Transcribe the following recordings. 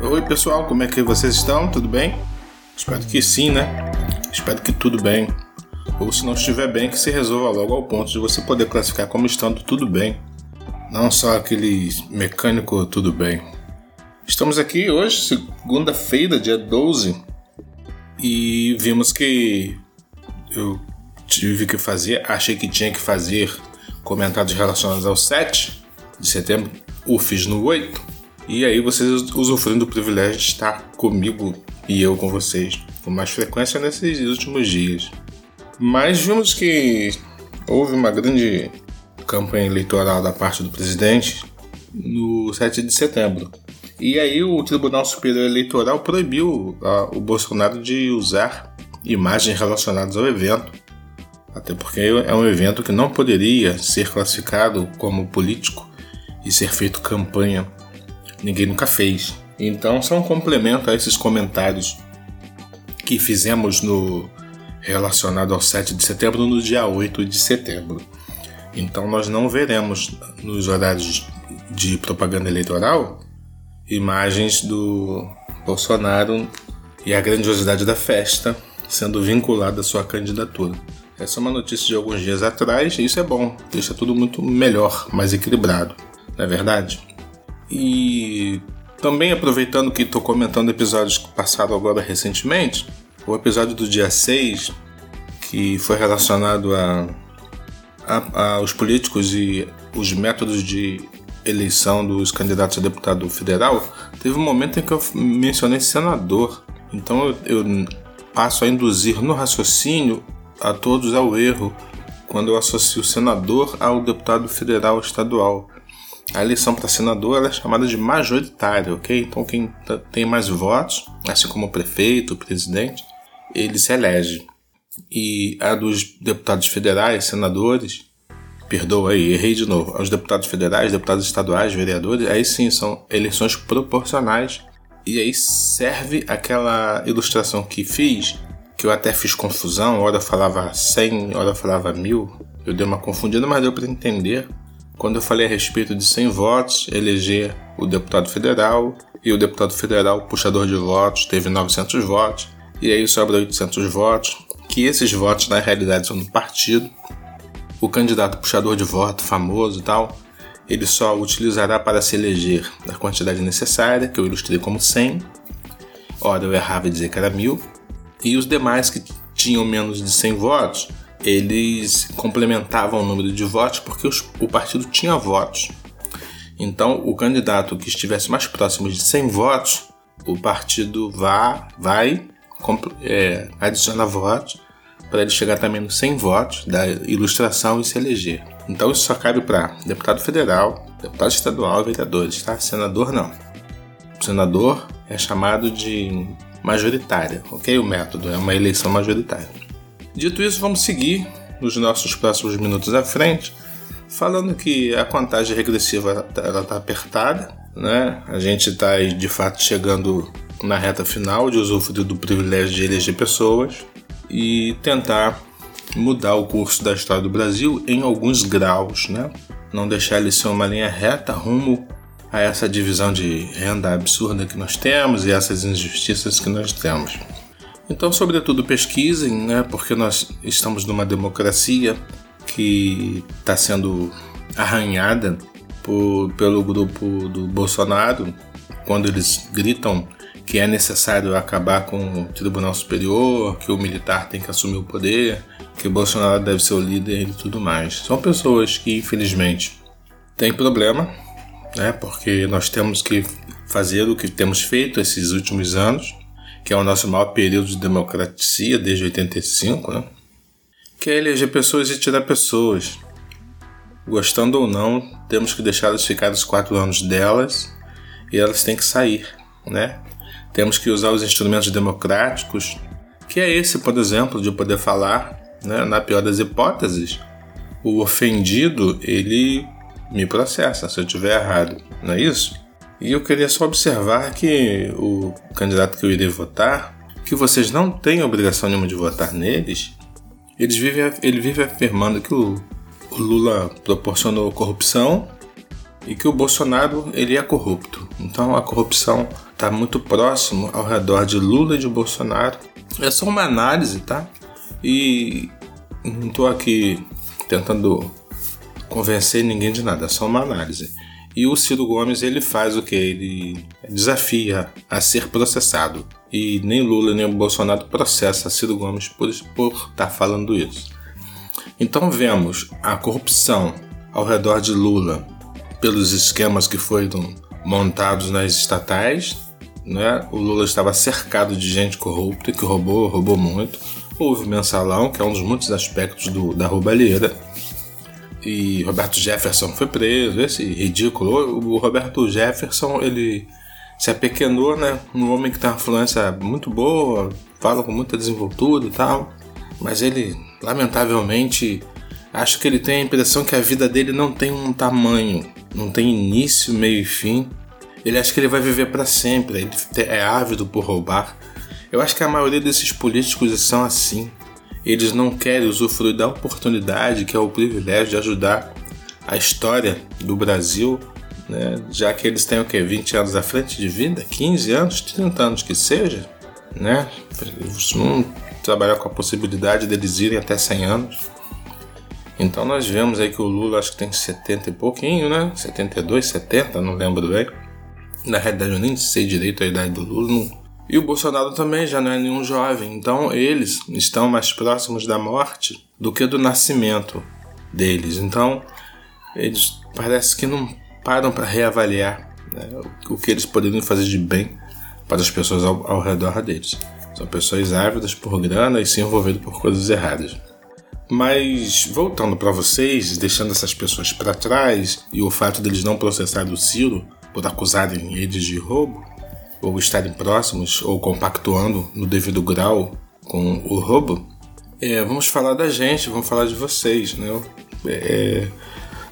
Oi pessoal, como é que vocês estão? Tudo bem? Espero que sim, né? Espero que tudo bem. Ou se não estiver bem, que se resolva logo ao ponto de você poder classificar como estando tudo bem. Não só aquele mecânico tudo bem. Estamos aqui hoje, segunda-feira, dia 12, e vimos que eu tive que fazer, achei que tinha que fazer comentários relacionados ao 7 de setembro, fiz no 8, e aí vocês usufruem do privilégio de estar comigo e eu com vocês com mais frequência nesses últimos dias. Mas vimos que houve uma grande campanha eleitoral da parte do presidente no 7 de setembro. E aí o Tribunal Superior Eleitoral proibiu a, o Bolsonaro de usar imagens relacionadas ao evento. Até porque é um evento que não poderia ser classificado como político e ser feito campanha. Ninguém nunca fez. Então, só um complemento a esses comentários que fizemos no relacionado ao 7 de setembro no dia 8 de setembro. Então, nós não veremos nos horários de propaganda eleitoral imagens do Bolsonaro e a grandiosidade da festa sendo vinculada à sua candidatura. Essa é uma notícia de alguns dias atrás e isso é bom, deixa tudo muito melhor, mais equilibrado, não é verdade? E também aproveitando que estou comentando episódios que passaram agora recentemente, o episódio do dia 6, que foi relacionado a, a, aos políticos e os métodos de eleição dos candidatos a deputado federal, teve um momento em que eu mencionei senador. Então eu, eu passo a induzir no raciocínio a todos ao erro quando eu associo o senador ao deputado federal estadual. A eleição para senador é chamada de majoritária, ok? Então quem tem mais votos, assim como o prefeito, o presidente, ele se elege. E a dos deputados federais, senadores, perdoa aí, errei de novo, aos deputados federais, deputados estaduais, vereadores, aí sim são eleições proporcionais. E aí serve aquela ilustração que fiz, que eu até fiz confusão, hora falava 100, hora falava mil, eu dei uma confundida, mas deu para entender. Quando eu falei a respeito de 100 votos, eleger o deputado federal, e o deputado federal, puxador de votos, teve 900 votos, e aí sobra 800 votos, que esses votos na realidade são do partido, o candidato puxador de voto famoso e tal, ele só utilizará para se eleger a quantidade necessária, que eu ilustrei como 100. Ora, eu errava e dizer que era mil. E os demais que tinham menos de 100 votos, eles complementavam o número de votos porque os, o partido tinha votos. Então, o candidato que estivesse mais próximo de 100 votos, o partido vá, vai é, adicionar votos para ele chegar também nos 100 votos da ilustração e se eleger. Então isso só cabe para deputado federal, deputado estadual e vereadores, tá? Senador não. O senador é chamado de majoritária, ok? O método é uma eleição majoritária. Dito isso, vamos seguir nos nossos próximos minutos à frente, falando que a contagem regressiva está apertada, né? A gente está de fato chegando na reta final de usufruir do privilégio de eleger pessoas e tentar mudar o curso da história do Brasil em alguns graus, né? Não deixar ele ser uma linha reta rumo a essa divisão de renda absurda que nós temos e essas injustiças que nós temos. Então, sobretudo, pesquisem, né? Porque nós estamos numa democracia que está sendo arranhada por, pelo grupo do Bolsonaro quando eles gritam que é necessário acabar com o Tribunal Superior, que o militar tem que assumir o poder, que o Bolsonaro deve ser o líder e tudo mais. São pessoas que, infelizmente, têm problema, né? Porque nós temos que fazer o que temos feito esses últimos anos, que é o nosso maior período de democracia desde 85, né? Que é eleger pessoas e tirar pessoas. Gostando ou não, temos que deixá-las ficar os quatro anos delas e elas têm que sair, né? Temos que usar os instrumentos democráticos, que é esse, por exemplo, de poder falar, né, na pior das hipóteses, o ofendido ele me processa se eu estiver errado, não é isso? E eu queria só observar que o candidato que eu irei votar, que vocês não têm obrigação nenhuma de votar neles, eles vivem, ele vive afirmando que o, o Lula proporcionou corrupção e que o Bolsonaro ele é corrupto. Então a corrupção está muito próximo ao redor de Lula e de Bolsonaro. É só uma análise, tá? E não estou aqui tentando convencer ninguém de nada, é só uma análise. E o Ciro Gomes ele faz o que? Ele desafia a ser processado. E nem Lula nem o Bolsonaro processa Ciro Gomes por estar tá falando isso. Então vemos a corrupção ao redor de Lula pelos esquemas que foram montados nas estatais. Né? O Lula estava cercado de gente corrupta que roubou, roubou muito. Houve mensalão, que é um dos muitos aspectos do, da roubalheira e Roberto Jefferson foi preso, esse ridículo. O Roberto Jefferson, ele se apequenou, né? Um homem que tem uma influência muito boa, fala com muita desenvoltura e tal, mas ele, lamentavelmente, acho que ele tem a impressão que a vida dele não tem um tamanho, não tem início, meio e fim. Ele acha que ele vai viver para sempre, ele é ávido por roubar. Eu acho que a maioria desses políticos são assim eles não querem usufruir da oportunidade que é o privilégio de ajudar a história do Brasil, né? já que eles têm o que 20 anos à frente de vida, 15 anos, 30 anos que seja, né? Vamos trabalhar com a possibilidade deles irem até 100 anos. Então nós vemos aí que o Lula acho que tem 70 e pouquinho, né? 72, 70, não lembro bem. Na realidade eu nem sei direito a idade do Lula, não, e o Bolsonaro também já não é nenhum jovem, então eles estão mais próximos da morte do que do nascimento deles. Então eles parece que não param para reavaliar né, o que eles poderiam fazer de bem para as pessoas ao, ao redor deles. São pessoas ávidas por grana e se envolvendo por coisas erradas. Mas voltando para vocês, deixando essas pessoas para trás e o fato deles não processarem o Ciro por acusarem eles de roubo, ou estarem próximos ou compactuando no devido grau com o roubo, é, vamos falar da gente, vamos falar de vocês, né? É,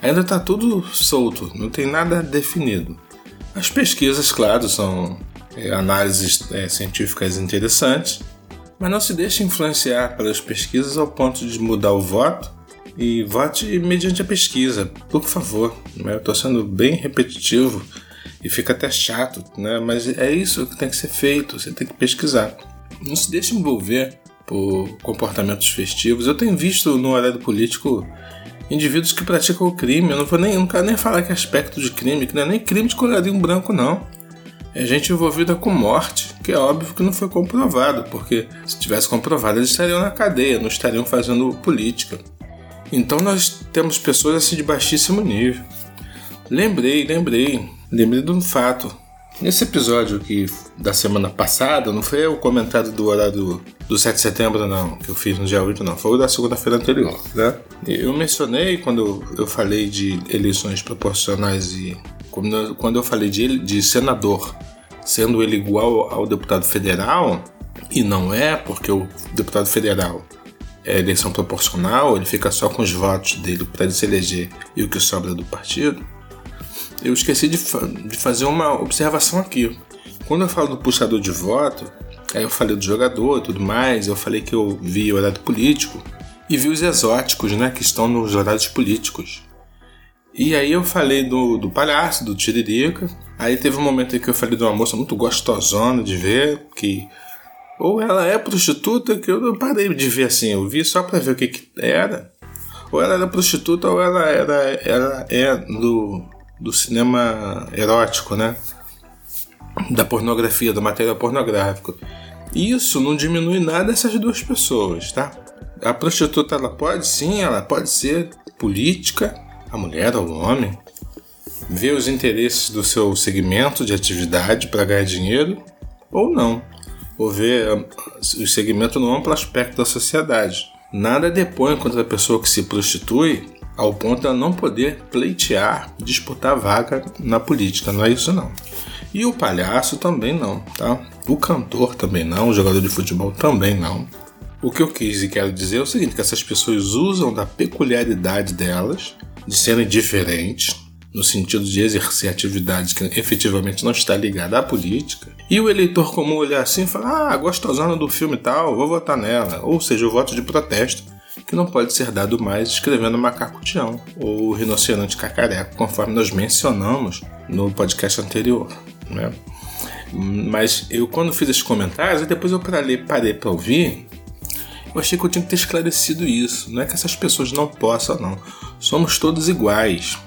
ainda está tudo solto, não tem nada definido. As pesquisas, claro, são é, análises é, científicas interessantes, mas não se deixe influenciar pelas pesquisas ao ponto de mudar o voto e vote mediante a pesquisa, por favor. Né? Eu estou sendo bem repetitivo e fica até chato, né? Mas é isso que tem que ser feito, você tem que pesquisar. Não se deixe envolver por comportamentos festivos. Eu tenho visto no horário político indivíduos que praticam o crime. Eu não vou nem, não quero nem falar que é aspecto de crime, que não é nem crime de colorinho branco, não. É gente envolvida com morte, que é óbvio que não foi comprovado, porque se tivesse comprovado eles estariam na cadeia, não estariam fazendo política. Então nós temos pessoas assim de baixíssimo nível. Lembrei, lembrei. Lembrei de um fato. Nesse episódio aqui da semana passada, não foi o comentário do horário do 7 de setembro, não, que eu fiz no dia 8, não. Foi o da segunda-feira anterior, né? Eu mencionei quando eu falei de eleições proporcionais e quando eu falei de, de senador, sendo ele igual ao deputado federal, e não é, porque o deputado federal é eleição proporcional, ele fica só com os votos dele para ele se eleger e o que sobra do partido eu esqueci de, de fazer uma observação aqui. Quando eu falo do puxador de voto, aí eu falei do jogador e tudo mais, eu falei que eu vi o horário político e vi os exóticos, né, que estão nos horários políticos. E aí eu falei do, do palhaço, do Tiririca. Aí teve um momento em que eu falei de uma moça muito gostosona de ver, que ou ela é prostituta, que eu parei de ver assim, eu vi só para ver o que, que era. Ou ela era prostituta ou ela era ela é do do cinema erótico, né? Da pornografia, da matéria pornográfica. Isso não diminui nada essas duas pessoas, tá? A prostituta ela pode sim, ela pode ser política, a mulher ou o homem, ver os interesses do seu segmento de atividade para ganhar dinheiro ou não, ou ver ah, o segmento no amplo aspecto da sociedade. Nada depõe contra a pessoa que se prostitui ao ponto de não poder pleitear, disputar vaga na política, não é isso não. E o palhaço também não, tá? O cantor também não, o jogador de futebol também não. O que eu quis e quero dizer é o seguinte, que essas pessoas usam da peculiaridade delas, de serem diferentes, no sentido de exercer atividade que efetivamente não está ligada à política. E o eleitor comum olhar assim e falar, ah, gostosona do filme tal, vou votar nela. Ou seja, o voto de protesto que não pode ser dado mais escrevendo macaco tião ou rinoceronte cacareco, conforme nós mencionamos no podcast anterior. Né? Mas eu, quando fiz esses comentários, depois eu parei para ouvir, eu achei que eu tinha que ter esclarecido isso. Não é que essas pessoas não possam, não. Somos todos iguais.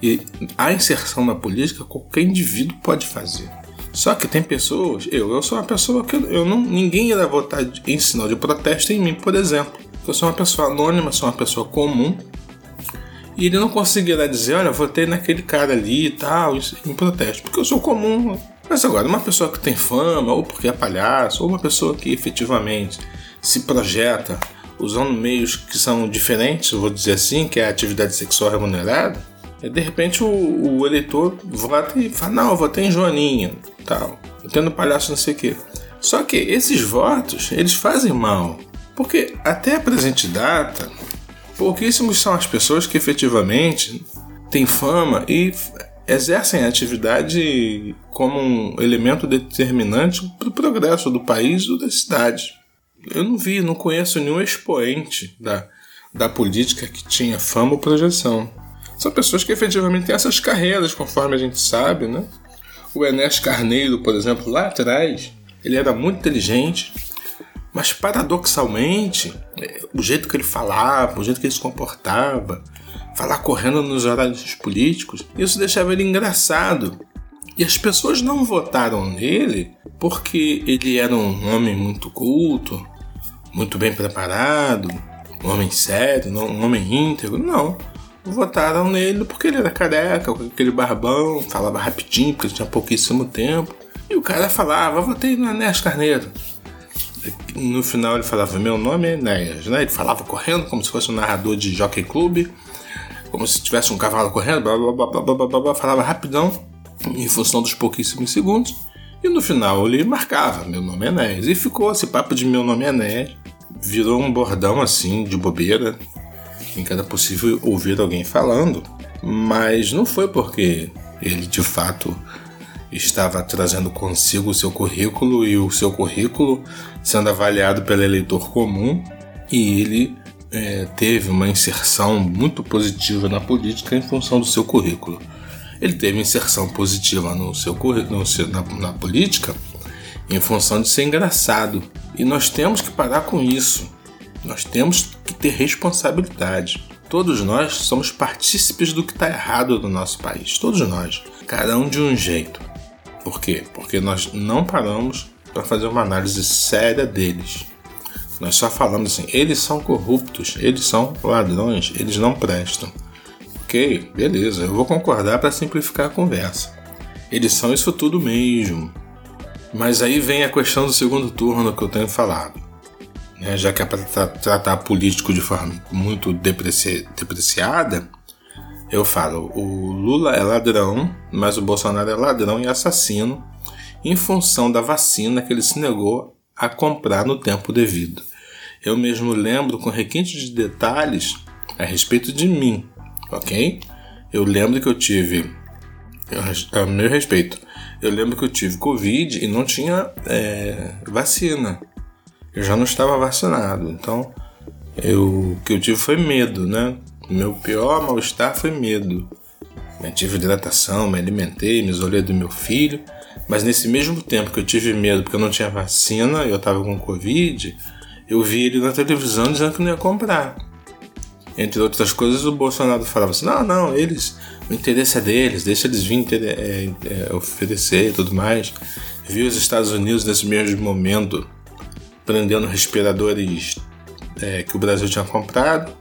E a inserção na política qualquer indivíduo pode fazer. Só que tem pessoas, eu, eu sou uma pessoa que eu não, ninguém irá votar em sinal de protesto em mim, por exemplo. Eu sou uma pessoa anônima, sou uma pessoa comum. E ele não conseguirá dizer, olha, votei naquele cara ali e tal, em protesto, porque eu sou comum. Mas agora, uma pessoa que tem fama, ou porque é palhaço, ou uma pessoa que efetivamente se projeta usando meios que são diferentes, vou dizer assim, que é a atividade sexual remunerada, de repente o, o eleitor vota e fala, não, eu votei em Joaninha, tal, votei no palhaço não sei o quê. Só que esses votos, eles fazem mal, porque até a presente data, pouquíssimos são as pessoas que efetivamente têm fama e exercem a atividade como um elemento determinante para o progresso do país ou da cidade. Eu não vi, não conheço nenhum expoente da, da política que tinha fama ou projeção. São pessoas que efetivamente têm essas carreiras, conforme a gente sabe, né? O Enes Carneiro, por exemplo, lá atrás, ele era muito inteligente, mas paradoxalmente, o jeito que ele falava, o jeito que ele se comportava, falar correndo nos horários políticos, isso deixava ele engraçado. E as pessoas não votaram nele porque ele era um homem muito culto, muito bem preparado, um homem sério, um homem íntegro. Não votaram nele porque ele era careca, com aquele barbão, falava rapidinho, porque tinha pouquíssimo tempo. E o cara falava, votei no Enéas Carneiro. No final ele falava, meu nome é né? Ele falava correndo, como se fosse um narrador de Jockey Club, como se tivesse um cavalo correndo, blá, blá, blá, blá, blá, blá, falava rapidão, em função dos pouquíssimos segundos. E no final ele marcava, meu nome é Enéas. E ficou esse papo de meu nome é Enéas. Virou um bordão assim, de bobeira, em que era possível ouvir alguém falando, mas não foi porque ele de fato estava trazendo consigo o seu currículo e o seu currículo sendo avaliado pelo eleitor comum e ele é, teve uma inserção muito positiva na política em função do seu currículo. Ele teve inserção positiva no seu, no seu na, na política em função de ser engraçado e nós temos que parar com isso. Nós temos que ter responsabilidade. Todos nós somos partícipes do que está errado no nosso país. Todos nós. Cada um de um jeito. Por quê? Porque nós não paramos para fazer uma análise séria deles. Nós só falamos assim: eles são corruptos, eles são ladrões, eles não prestam. Ok, beleza, eu vou concordar para simplificar a conversa. Eles são isso tudo mesmo. Mas aí vem a questão do segundo turno que eu tenho falado né, já que é para tra tratar político de forma muito depreci depreciada, eu falo: o Lula é ladrão, mas o Bolsonaro é ladrão e assassino em função da vacina que ele se negou a comprar no tempo devido. Eu mesmo lembro com requinte de detalhes a respeito de mim, ok? Eu lembro que eu tive, a meu respeito, eu lembro que eu tive Covid e não tinha é, vacina eu já não estava vacinado. Então, eu, o que eu tive foi medo, né? Meu pior mal-estar foi medo. Eu tive hidratação, me alimentei, me isolei do meu filho. Mas nesse mesmo tempo que eu tive medo porque eu não tinha vacina e eu estava com Covid, eu vi ele na televisão dizendo que não ia comprar. Entre outras coisas, o Bolsonaro falava assim: não, não, eles, o interesse é deles, deixa eles virem é, é, oferecer e tudo mais. Vi os Estados Unidos nesse mesmo momento prendendo respiradores é, que o Brasil tinha comprado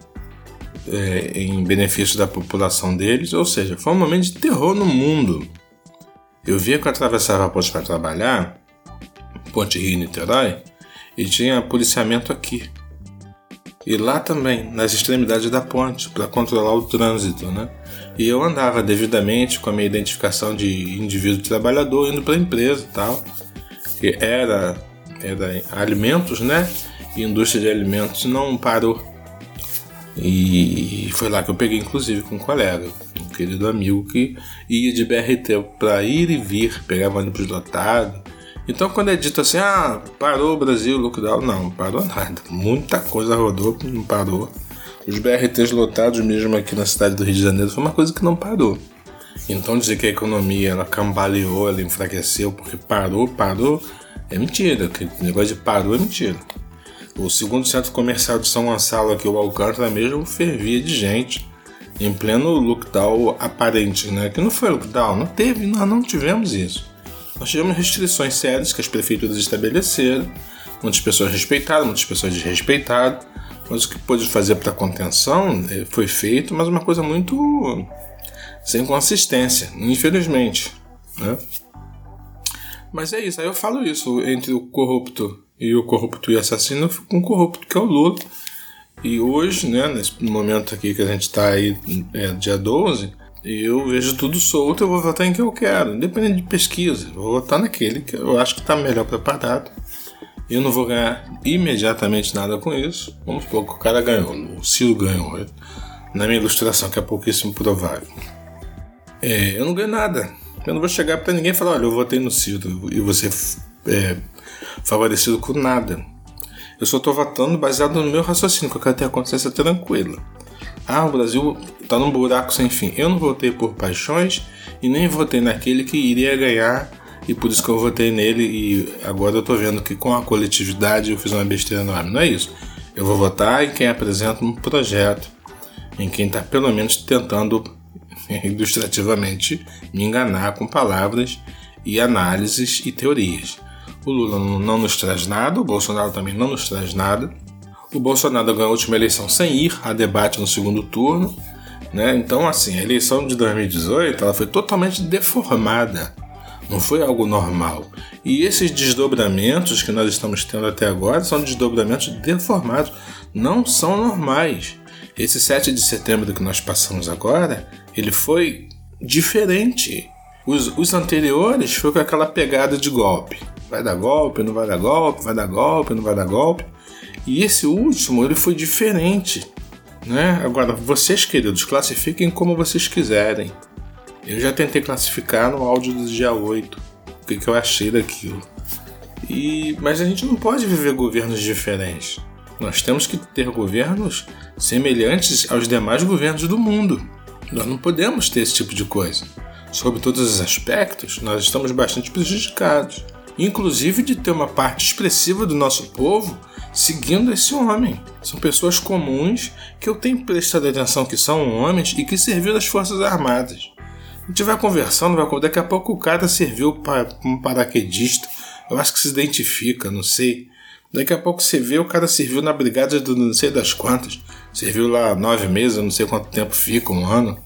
é, em benefício da população deles, ou seja, foi um momento de terror no mundo. Eu via que eu atravessava a ponte para trabalhar, Ponte Rio Niterói, e tinha policiamento aqui. E lá também, nas extremidades da ponte, para controlar o trânsito, né? E eu andava devidamente com a minha identificação de indivíduo trabalhador indo para a empresa e tal, que era da alimentos, né? E indústria de alimentos não parou. E foi lá que eu peguei, inclusive, com um colega, um querido amigo que ia de BRT para ir e vir, pegava ônibus lotado. Então, quando é dito assim, ah, parou o Brasil, lockdown, não, parou nada. Muita coisa rodou, não parou. Os BRTs lotados mesmo aqui na cidade do Rio de Janeiro foi uma coisa que não parou. Então dizer que a economia ela cambaleou, ela enfraqueceu porque parou, parou, é mentira. O negócio de parou é mentira. O segundo centro comercial de São Gonçalo aqui, o Alcântara mesmo, fervia de gente em pleno lockdown aparente, né? Que não foi lockdown, não teve, nós não tivemos isso. Nós tivemos restrições sérias que as prefeituras estabeleceram, muitas pessoas respeitaram, muitas pessoas desrespeitaram, mas o que pôde fazer para contenção eh, foi feito, mas uma coisa muito sem consistência, infelizmente, né? Mas é isso, aí eu falo isso entre o corrupto e o corrupto e assassino, eu fico com o corrupto que é o Lula e hoje, né, nesse momento aqui que a gente está aí, é, dia 12, eu vejo tudo solto, eu vou votar em quem eu quero, independente de pesquisa. Vou votar naquele que eu acho que está melhor preparado. Eu não vou ganhar imediatamente nada com isso. Vamos supor que o cara ganhou, o Ciro ganhou. Né? Na minha ilustração, que é pouquíssimo provável. É, eu não ganho nada. Eu não vou chegar para ninguém e falar: olha, eu votei no Ciro e você é favorecido com nada. Eu só estou votando baseado no meu raciocínio, que eu quero ter a consciência tranquila. Ah, o Brasil está num buraco sem fim. Eu não votei por paixões e nem votei naquele que iria ganhar e por isso que eu votei nele e agora eu estou vendo que com a coletividade eu fiz uma besteira enorme. Não é isso. Eu vou votar em quem apresenta um projeto, em quem está pelo menos tentando ilustrativamente me enganar com palavras e análises e teorias. O Lula não nos traz nada, o Bolsonaro também não nos traz nada. O Bolsonaro ganhou a última eleição sem ir a debate no segundo turno. Né? Então, assim, a eleição de 2018 ela foi totalmente deformada. Não foi algo normal. E esses desdobramentos que nós estamos tendo até agora são desdobramentos deformados, não são normais. Esse 7 de setembro que nós passamos agora, ele foi diferente. Os, os anteriores foi com aquela pegada de golpe. Vai dar golpe, não vai dar golpe, vai dar golpe, não vai dar golpe. E esse último, ele foi diferente. Né? Agora, vocês, queridos, classifiquem como vocês quiserem. Eu já tentei classificar no áudio do dia 8 o que, que eu achei daquilo. E, mas a gente não pode viver governos diferentes. Nós temos que ter governos semelhantes aos demais governos do mundo. Nós não podemos ter esse tipo de coisa. Sob todos os aspectos, nós estamos bastante prejudicados inclusive de ter uma parte expressiva do nosso povo seguindo esse homem. São pessoas comuns que eu tenho prestado atenção que são homens e que serviram nas Forças Armadas. A gente vai conversando, vai, daqui a pouco o cara serviu como um paraquedista, eu acho que se identifica, não sei. Daqui a pouco você vê o cara serviu na brigada do não sei das quantas, serviu lá nove meses, não sei quanto tempo fica, um ano.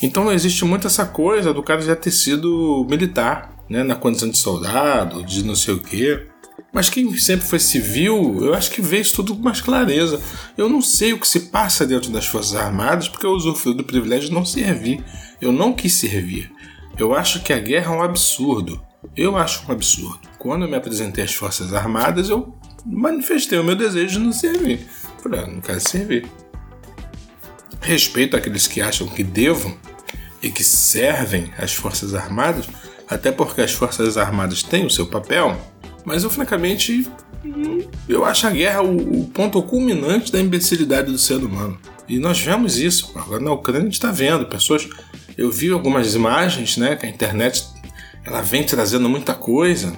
Então existe muito essa coisa do cara já ter sido militar né, na condição de soldado, de não sei o quê. Mas quem sempre foi civil, eu acho que vê isso tudo com mais clareza. Eu não sei o que se passa dentro das Forças Armadas porque eu usufruo do privilégio de não servir. Eu não quis servir. Eu acho que a guerra é um absurdo. Eu acho um absurdo. Quando eu me apresentei às Forças Armadas, eu manifestei o meu desejo de não servir. Falei, ah, não quero servir. Respeito aqueles que acham que devam e que servem às Forças Armadas, até porque as Forças Armadas têm o seu papel, mas eu francamente eu acho a guerra o, ponto culminante da imbecilidade do ser humano. E nós vemos isso. Agora na Ucrânia a gente está vendo pessoas. Eu vi algumas imagens, né? Que a internet ela vem trazendo muita coisa.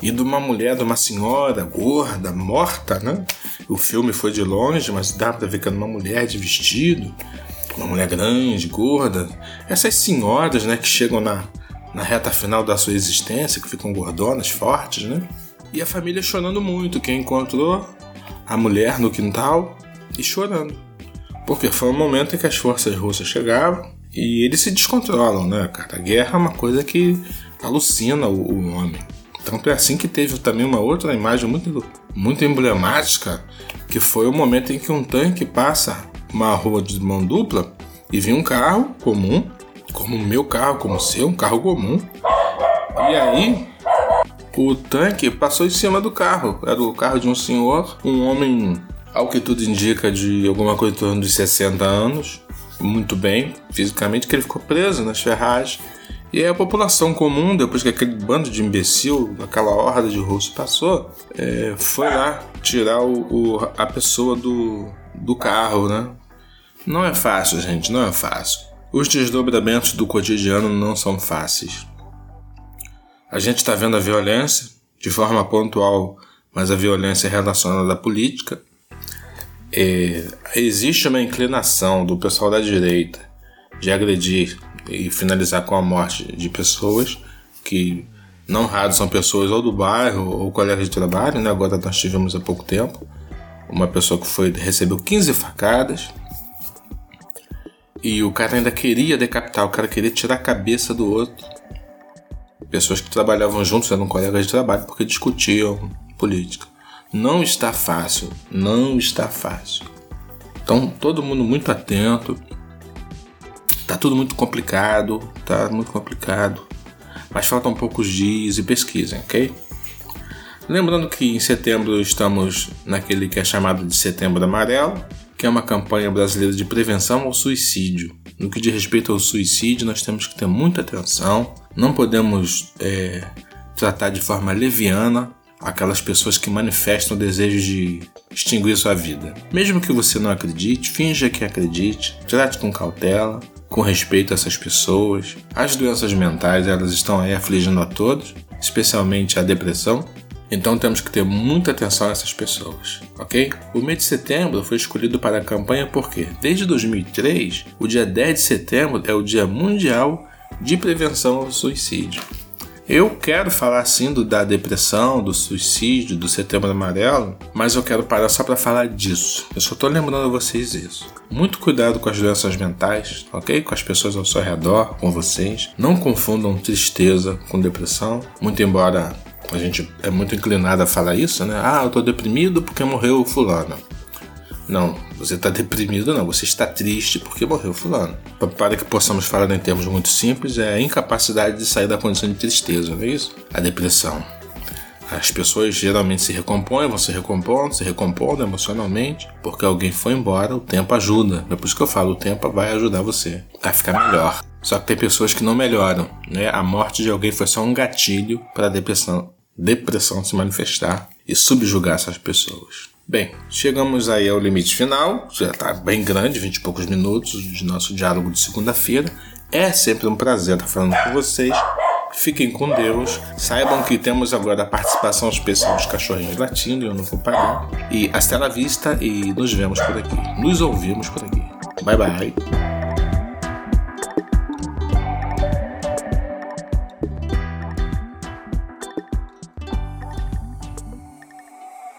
E de uma mulher, de uma senhora gorda, morta, né? O filme foi de longe, mas dá pra ver que era uma mulher de vestido, uma mulher grande, gorda. Essas senhoras, né, que chegam na, na reta final da sua existência, que ficam gordonas, fortes, né? E a família chorando muito, quem encontrou a mulher no quintal e chorando. Porque foi um momento em que as forças russas chegavam e eles se descontrolam, né, cara? A guerra é uma coisa que alucina o, o homem. Tanto é assim que teve também uma outra imagem muito, muito emblemática, que foi o momento em que um tanque passa uma rua de mão dupla e vem um carro comum como o meu carro, como o seu, um carro comum. E aí, o tanque passou em cima do carro. Era o carro de um senhor, um homem, ao que tudo indica, de alguma coisa em torno de 60 anos. Muito bem, fisicamente, que ele ficou preso nas ferragens. E aí a população comum, depois que aquele bando de imbecil, aquela horda de russo passou, é, foi lá tirar o, o, a pessoa do, do carro, né? Não é fácil, gente, não é fácil. Os desdobramentos do cotidiano não são fáceis. A gente está vendo a violência de forma pontual, mas a violência é relacionada à política. É, existe uma inclinação do pessoal da direita de agredir e finalizar com a morte de pessoas que não raros são pessoas ou do bairro ou colegas de trabalho, né? Agora nós tivemos há pouco tempo uma pessoa que foi recebeu 15 facadas e o cara ainda queria decapitar, o cara queria tirar a cabeça do outro. Pessoas que trabalhavam juntos eram colegas de trabalho porque discutiam política. Não está fácil, não está fácil. Então todo mundo muito atento. Tá tudo muito complicado, tá muito complicado mas faltam poucos dias e pesquisem, ok? Lembrando que em setembro estamos naquele que é chamado de Setembro Amarelo, que é uma campanha brasileira de prevenção ao suicídio. No que diz respeito ao suicídio, nós temos que ter muita atenção, não podemos é, tratar de forma leviana aquelas pessoas que manifestam o desejo de extinguir sua vida. Mesmo que você não acredite, finja que acredite, trate com cautela, com respeito a essas pessoas. As doenças mentais, elas estão aí afligindo a todos, especialmente a depressão. Então temos que ter muita atenção a essas pessoas, ok? O mês de setembro foi escolhido para a campanha porque, desde 2003, o dia 10 de setembro é o Dia Mundial de Prevenção ao Suicídio. Eu quero falar sim do, da depressão, do suicídio, do setembro amarelo, mas eu quero parar só para falar disso. Eu só tô lembrando a vocês isso. Muito cuidado com as doenças mentais, ok? Com as pessoas ao seu redor, com vocês. Não confundam tristeza com depressão, muito embora a gente é muito inclinado a falar isso, né? Ah, eu tô deprimido porque morreu o fulano. Não, você está deprimido, não. Você está triste porque morreu fulano. Para que possamos falar em termos muito simples, é a incapacidade de sair da condição de tristeza, não é isso? A depressão. As pessoas geralmente se recompõem, vão se recompondo, se recompondo emocionalmente, porque alguém foi embora, o tempo ajuda. É por isso que eu falo, o tempo vai ajudar você a ficar melhor. Só que tem pessoas que não melhoram, né? A morte de alguém foi só um gatilho para a depressão, depressão se manifestar e subjugar essas pessoas. Bem, chegamos aí ao limite final, já está bem grande, 20 e poucos minutos de nosso diálogo de segunda-feira. É sempre um prazer estar falando com vocês. Fiquem com Deus. Saibam que temos agora a participação especial dos cachorrinhos latindo, eu não vou parar. E hasta la vista e nos vemos por aqui. Nos ouvimos por aqui. Bye bye.